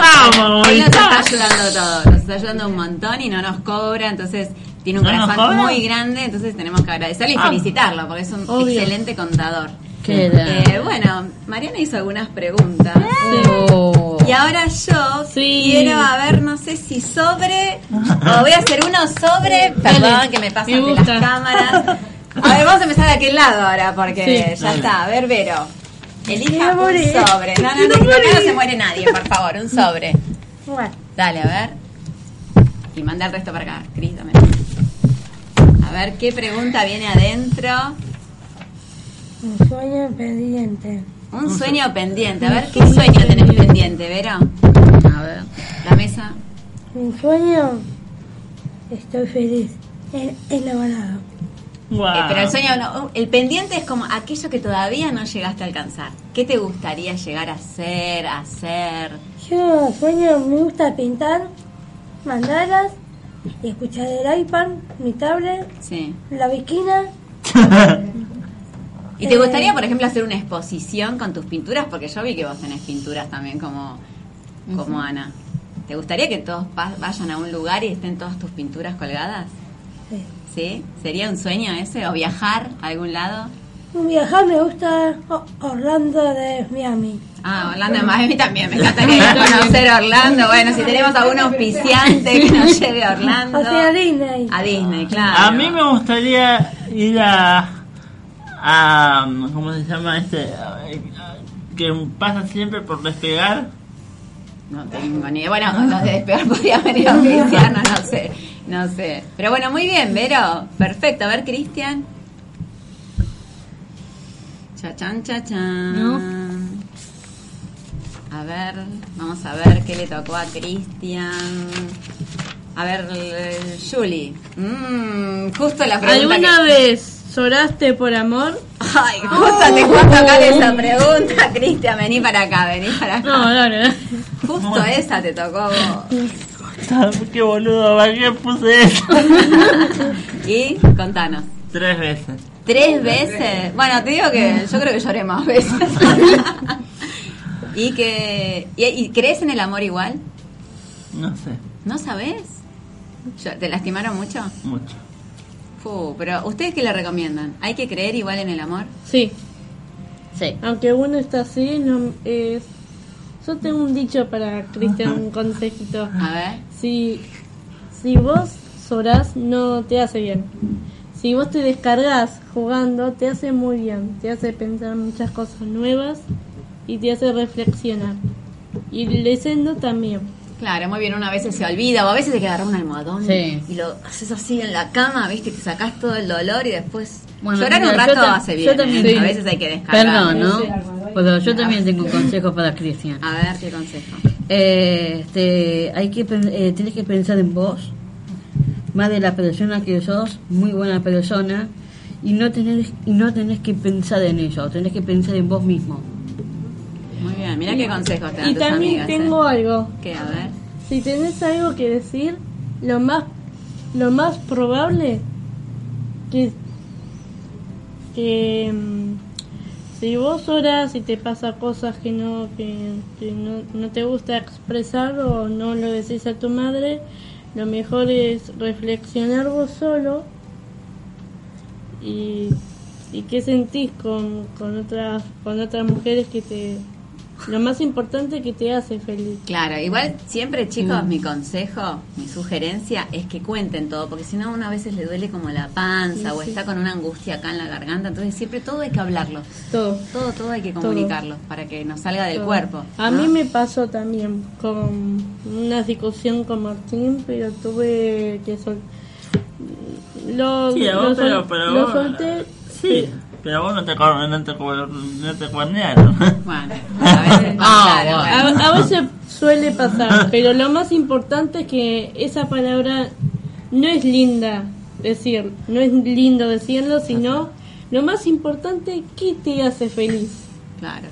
¡Vamos, Él nos está ayudando todo, nos está ayudando un montón y no nos cobra, entonces tiene un ¿No corazón muy grande, entonces tenemos que agradecerle y Ah. felicitarlo, porque es un Obvio. excelente contador. Qué Eh, bueno, Mariana hizo algunas preguntas. Oh. Y ahora yo Sí. quiero, a ver, no sé si sobre, o voy a hacer uno sobre, perdón Dale, que me pasan me de las cámaras. A ver, vamos a empezar de aquel lado ahora, porque Sí. ya está. A ver, Vero, elija un sobre. No, no, no, acá no se muere nadie, por favor, un sobre. Bueno, Dale, a ver. Sí, manda el resto para acá, Cris, dame. A ver, ¿qué pregunta viene adentro? Un sueño pendiente. Un sueño pendiente. A ver, ¿qué sueño tenés pendiente, Vero? A ver, la mesa. Un sueño, estoy feliz. En, Eh, pero el sueño, no, el pendiente es como aquello que todavía no llegaste a alcanzar. ¿Qué te gustaría llegar a ser, a hacer? Yo sueño, me gusta pintar mandalas y escuchar el iPad, mi tablet, Sí. la viquina. ¿Y te Eh, gustaría, por ejemplo, hacer una exposición con tus pinturas? Porque yo vi que vos tenés pinturas también como, como. Ana. ¿Te gustaría que todos vayan a un lugar y estén todas tus pinturas colgadas? Sí. ¿Sí? ¿Sería un sueño ese? ¿O viajar a algún lado? Viajar me gusta Orlando de Miami. Ah, Orlando de Miami también. Me encantaría conocer Orlando. Bueno, si tenemos algún auspiciante que nos lleve a Orlando. O sea, Disney. A Disney, claro. A mí me gustaría ir a. a ¿Cómo se llama este? Que pasa siempre por despegar. No tengo ni idea. Bueno, los de despegar podría venir a Cristiano, no sé. No sé. Pero bueno, muy bien, Vero. Perfecto. A ver, Cristian. Chachan, chachan. A ver, vamos a ver qué le tocó a Cristian. A ver, Julie. Mm, justo la pregunta. ¿Alguna que- vez lloraste por amor? Ay, justo te puedo tocar esa pregunta, Cristian. Vení para acá, vení para acá. No, no, no. Justo esa te tocó a Qué boludo, ¿para qué puse eso? Y contanos. Tres veces. ¿Tres veces? Bueno, te digo que yo creo que lloré más veces. ¿Y que y, y crees en el amor igual? No sé, ¿No sabes? ¿Te lastimaron mucho? mucho. Fu, pero ¿ustedes qué le recomiendan? ¿Hay que creer igual en el amor? Sí. Sí. Aunque uno está así, no es... Yo tengo un dicho para Cristian, un consejito. A ver. Si, si vos llorás, no te hace bien. Si vos te descargas jugando, te hace muy bien. Te hace pensar muchas cosas nuevas y te hace reflexionar. Y leyendo también. Claro, muy bien, una vez se olvida, o a veces te queda un almohadón Sí. y lo haces así en la cama, viste, y te sacás todo el dolor y después... Bueno, Llorar un rato yo hace yo bien, también- ¿eh? sí. a veces hay que descargar. Perdón, ¿no? Pero yo también tengo un consejo para Cristian. A ver, ¿qué consejo? Eh, este, hay que eh, tienes que pensar en vos, más de la persona que sos, muy buena persona, y no tenés y no tenés que pensar en eso, tenés que pensar en vos mismo. Muy bien, mira qué consejos te dan Y tus también amigas. tengo ¿eh? algo. ¿Qué? A ver. Si tenés algo que decir, lo más lo más probable que que mm, si vos oras y te pasa cosas que no que, que no, no te gusta expresar o no lo decís a tu madre, lo mejor es reflexionar vos solo y, y qué sentís con, con otras con otras mujeres que te lo más importante que te hace feliz. Claro, igual siempre chicos, Mm. mi consejo, mi sugerencia es que cuenten todo, porque si no a uno a veces le duele como la panza Sí, o sí. está con una angustia acá en la garganta, entonces siempre todo hay que hablarlo. Todo. Todo, todo hay que Todo. comunicarlo para que nos salga del Todo. cuerpo. A ¿no? mí me pasó también con una discusión con Martín, pero tuve que sol lo, Sí, a lo vos, pero, sol- pero lo solté. Sí, pero vos no te, no te, no te cuernearon. Bueno, a veces Ah, claro, A, bueno. a veces suele pasar, pero lo más importante es que esa palabra no es linda decir, no es lindo decirlo, sino lo más importante qué te hace feliz. Claro.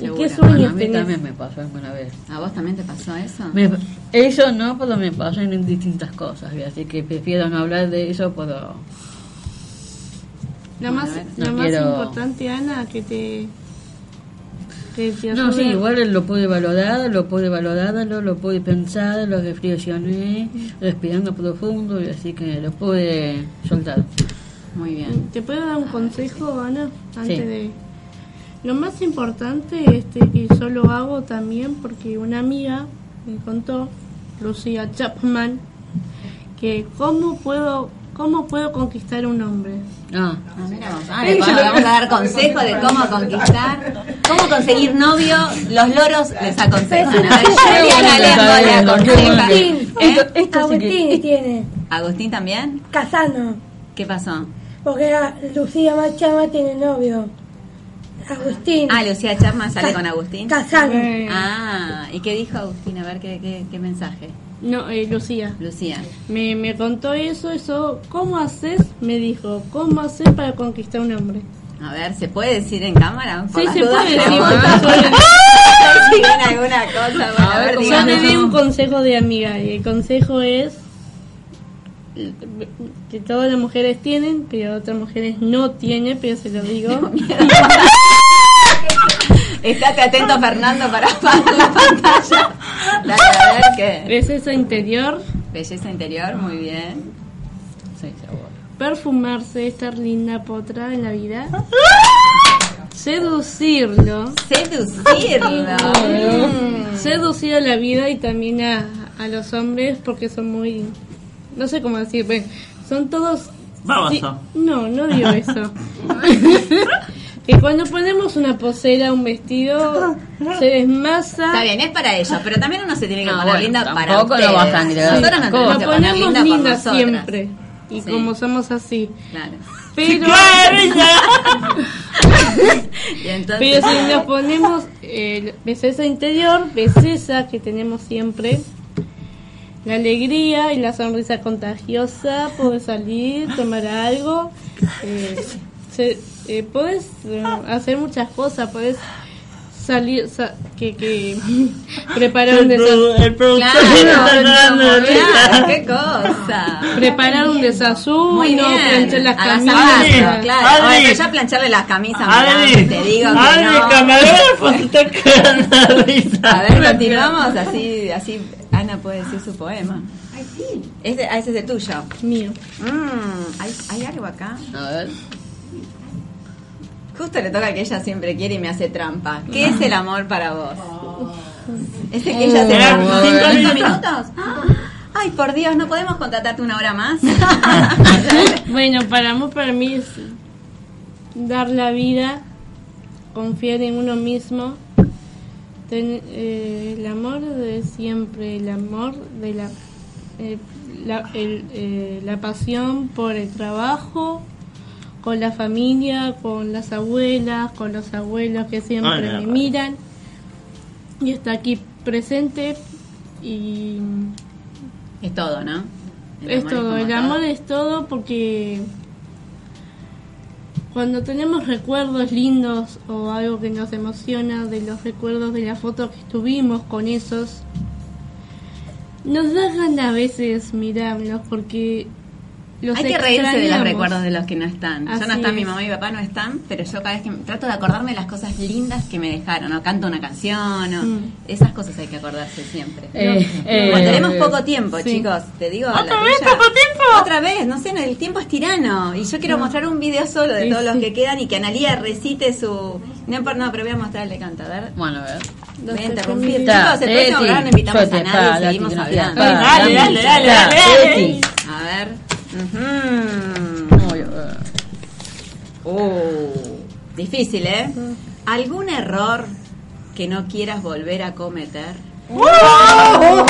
¿Y Seguro. qué sueños a mí tenés? también me pasó alguna vez. ¿A vos también te pasó eso? Me- eso no, pero me pasó en distintas cosas, ¿sí? así que prefiero no hablar de eso, pero Lo Bueno, más, ver, lo no más importante, Ana, que te... No, sí, igual lo pude valorar, lo pude valorarlo, lo pude pensar, lo reflexioné, respirando profundo, y así que lo pude soltar. Muy bien. ¿Te puedo dar un consejo, Ana? Antes Sí. de... Lo más importante, este, que yo lo hago también porque una amiga me contó, Lucía Chapman, que cómo puedo, cómo puedo conquistar un hombre. Ah, Ah, mira. Ah, le vamos vamos a dar consejos de cómo conquistar, cómo conseguir novio. Los loros les aconsejan. A ver, Juliana aconseja. ¿Eh? Agustín tiene. ¿Agustín también? Casano. ¿Qué pasó? Porque Lucía Machama tiene novio. Agustín. Ah, Lucía Chapman sale Ca- con Agustín. Casano. Ah, ¿y qué dijo Agustín? A ver, ¿qué, qué, qué mensaje? No, eh, Lucía. Lucía. Me, me contó eso, eso. ¿Cómo haces? Me dijo, ¿cómo haces para conquistar un hombre? A ver, ¿se puede decir en cámara? Sí, se dudas, puede decir, Si alguna cosa, bueno, a ver, Yo le di un consejo de amiga y el consejo es que todas las mujeres tienen, pero otras mujeres no tienen, pero se lo digo. Estate atento, Fernando, para apagar la pantalla. Dale, a ver qué. Belleza interior, Belleza interior, muy bien. perfumarse, estar linda, potra en la vida. Seducirlo. Seducirlo. Mm. Seducir a la vida y también a, a los hombres porque son muy... No sé cómo decir, bueno, son todos... Vamos. Sí, no, no digo eso. que cuando ponemos una posera, un vestido, se desmasa. Está bien, es para ellos, pero también uno se tiene que No, poner bueno, linda para tampoco ustedes. lo vas a agregar. Nosotros nos tenemos Nos que poner ponemos linda nosotras. siempre. Y Sí. como somos así. Claro. Pero, Y entonces, pero si nos ponemos eh, belleza interior, belleza que tenemos siempre, la alegría y la sonrisa contagiosa, poder salir, tomar algo, eh, se- eh, podés eh, hacer muchas cosas, podés salir, sa- que, que preparar un desayuno. el productor Claro, claro, qué cosa. Preparar un desayuno, planchar las camisas. claro. Adri. Oye, ya plancharle las camisas, Adri, mirá, te digo que Adri, no. camarógrafo se está cagando de risa. A ver, continuamos, así, así Ana puede decir su poema. Este, ah, ese es tuyo. Mío. Mm, ¿hay, ¿Hay algo acá? A ver. Justo le toca que ella siempre quiere y me hace trampa. ¿Qué es el amor para vos? ¿Ese que ella se Oh, cinco minutos? Ay, por Dios, ¿no podemos contratarte una hora más? Bueno, para mí, para mí es dar la vida, confiar en uno mismo, ten- eh, el amor de siempre, el amor de la, eh, la, el, eh, la pasión por el trabajo, con la familia, con las abuelas, con los abuelos que siempre Ay, me miran. Y está aquí presente y Es todo, ¿no? El es todo, el amor es todo porque cuando tenemos recuerdos lindos o algo que nos emociona de los recuerdos de la foto que estuvimos con esos, nos da ganas a veces mirarlos porque los Hay que reírse de los recuerdos de los que no están. Yo Así no están, mi mamá y mi papá no están, pero yo cada vez que trato de acordarme de las cosas lindas que me dejaron, o canto una canción, o Mm. esas cosas hay que acordarse siempre. Eh, eh, Bueno, tenemos eh, poco tiempo, sí. chicos. Te digo. ¿Otra la vez tuya. poco tiempo? Otra vez, no sé, no, el tiempo es tirano. Y yo quiero mostrar un video solo de Sí, todos los que quedan y que Analía recite su. No, por- no, pero voy a mostrarle canta, a ver. Bueno, a ver. Voy a interrumpir. Chicos, el próximo programa no invitamos yo a nadie y seguimos hablando. Dale, dale, dale, dale. Eti. A ver. Ujú. Uy, a ver. Uh, difícil, ¿eh? ¿Algún error que no quieras volver a cometer? ¡Ay,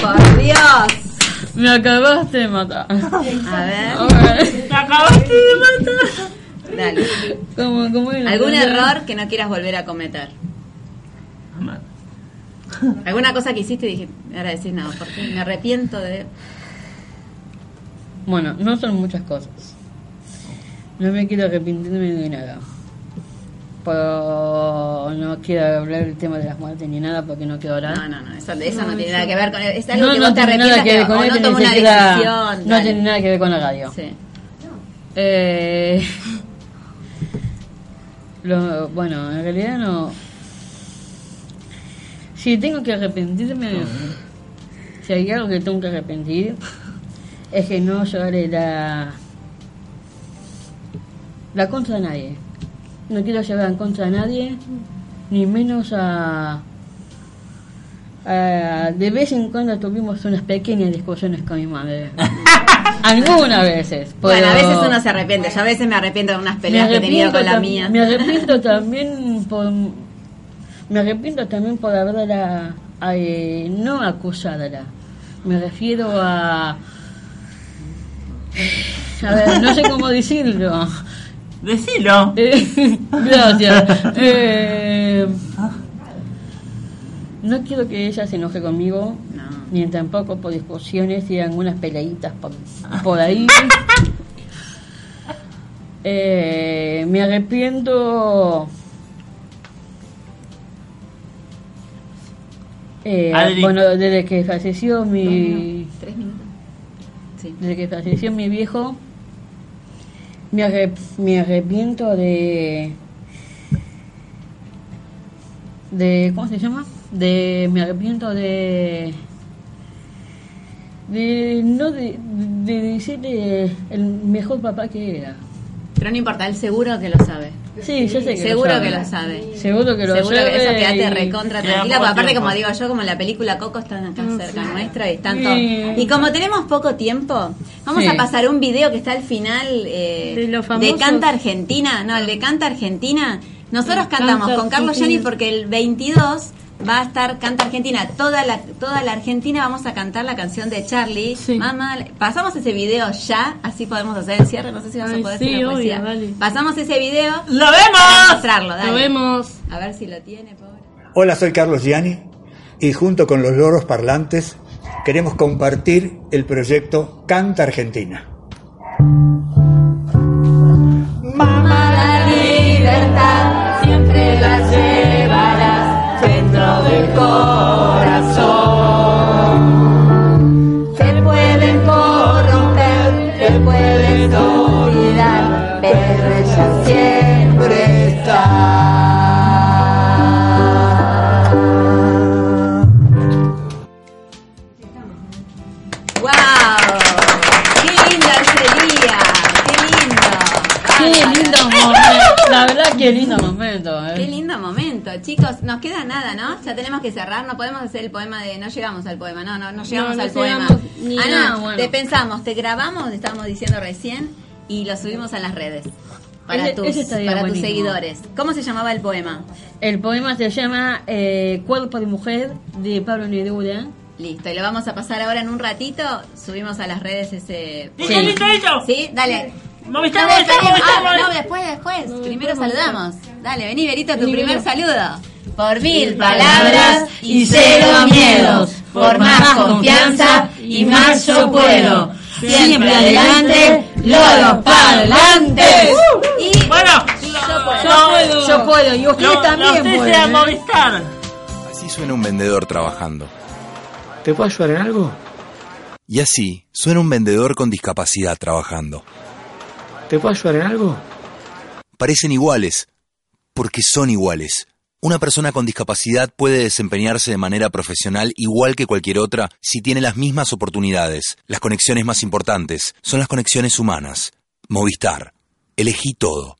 por Dios! Me acabaste de matar. A ver. Te acabaste de matar. dale. ¿Cómo, cómo? ¿Algún error que no quieras volver a cometer? ¿Alguna cosa que hiciste y dije, ahora decís no, porque me arrepiento de... Bueno, no son muchas cosas. No me quiero arrepentirme de nada. Pero no quiero hablar del tema de las muertes ni nada porque no quiero hablar. No, no, no, eso, eso no, tiene nada que ver con... Es algo No, que no vos te tiene nada que ver con esto, no una decisión. No tiene nada que ver con la radio. Sí. Eh, lo, bueno, en realidad no. Si tengo que arrepentirme, si hay algo que tengo que arrepentir, es que no llevaré la. la contra de nadie. No quiero llevar en contra de nadie, ni menos a. a- de vez en cuando tuvimos unas pequeñas discusiones con mi madre. Algunas veces. Bueno, a veces uno se arrepiente. Yo a veces me arrepiento de unas peleas que he tenido con la mía. Me arrepiento también por. Me arrepiento también por haberla. eh, no acusarla, me refiero a... A ver, no sé cómo decirlo. Decilo. Eh, gracias. Eh, no quiero que ella se enoje conmigo, ni tampoco por discusiones y algunas peleitas por, por ahí. Eh, me arrepiento. Eh, bueno, desde que falleció mi. Tres minutos. Sí. Desde que falleció mi viejo, me, arrep- me arrepiento de. de. ¿Cómo se llama? De. Me arrepiento de. de no de, de decirle el mejor papá que era. Pero no importa, él seguro que lo sabe. Sí, yo sé que Seguro lo que lo sabe. Seguro que lo Seguro sabe. que eso quedate recontra tranquila, porque aparte tiempo. como digo yo, como la película Coco están acá cerca nuestra y Sí. todos. Y como tenemos poco tiempo, vamos Sí. a pasar un video que está al final eh, De. Canta Argentina, no, el de Canta Argentina. Nosotros Canta cantamos con Carlos. Gianni porque el 22 va a estar Canta Argentina, toda la toda la Argentina vamos a cantar la canción de Charlie. Mamá, pasamos ese video ya, así podemos hacer el cierre, no sé si vas a poder sí, hacer la obvio, dale. Pasamos ese video. ¡Lo vemos! mostrarlo, dale. Lo vemos. A ver si lo tiene, pobre. Hola, soy Carlos Gianni y junto con los loros parlantes queremos compartir el proyecto Canta Argentina. Del corazón. Te pueden corromper, te pueden olvidar, pero ella siempre está. ¡Wow! ¡Qué lindo ese día! ¡Qué lindo! Qué lindo momento. La verdad, qué lindo momento. eh. Qué lindo momento, chicos. Nos queda nada, ¿no? Ya tenemos que cerrar. No podemos hacer el poema de. No llegamos al poema, no, no, no llegamos no al poema. llegamos ni Ana, nada, bueno. te pensamos, te grabamos, estábamos diciendo recién, y lo subimos a las redes. Para, Ese- tus, ese para tus seguidores. ¿Cómo se llamaba el poema? El poema se llama eh, Cuerpo de Mujer de Pablo Neruda. Listo, y lo vamos a pasar ahora en un ratito. Subimos a las redes ese. Listo, Sí. listo, listo. ¿Sí? Dale. Movistar, No, Movistar, después, Movistar, ah, Movistar. no, después, después. Primero saludamos. Dale, vení, Berito, tu Vení, primer saludo. Por mil palabras y cero miedos. Por más confianza y más yo puedo. Siempre adelante, loros parlantes. Y bueno, yo puedo. Yo puedo. Yo puedo. Y ustedes Lo- también pueden. sean ¿eh? Movistar. Así suena un vendedor trabajando. ¿Te puedo ayudar en algo? Y así suena un vendedor con discapacidad trabajando. ¿Te puedo ayudar en algo? Parecen iguales, porque son iguales. Una persona con discapacidad puede desempeñarse de manera profesional igual que cualquier otra si tiene las mismas oportunidades. Las conexiones más importantes son las conexiones humanas. Movistar. Elegí todo.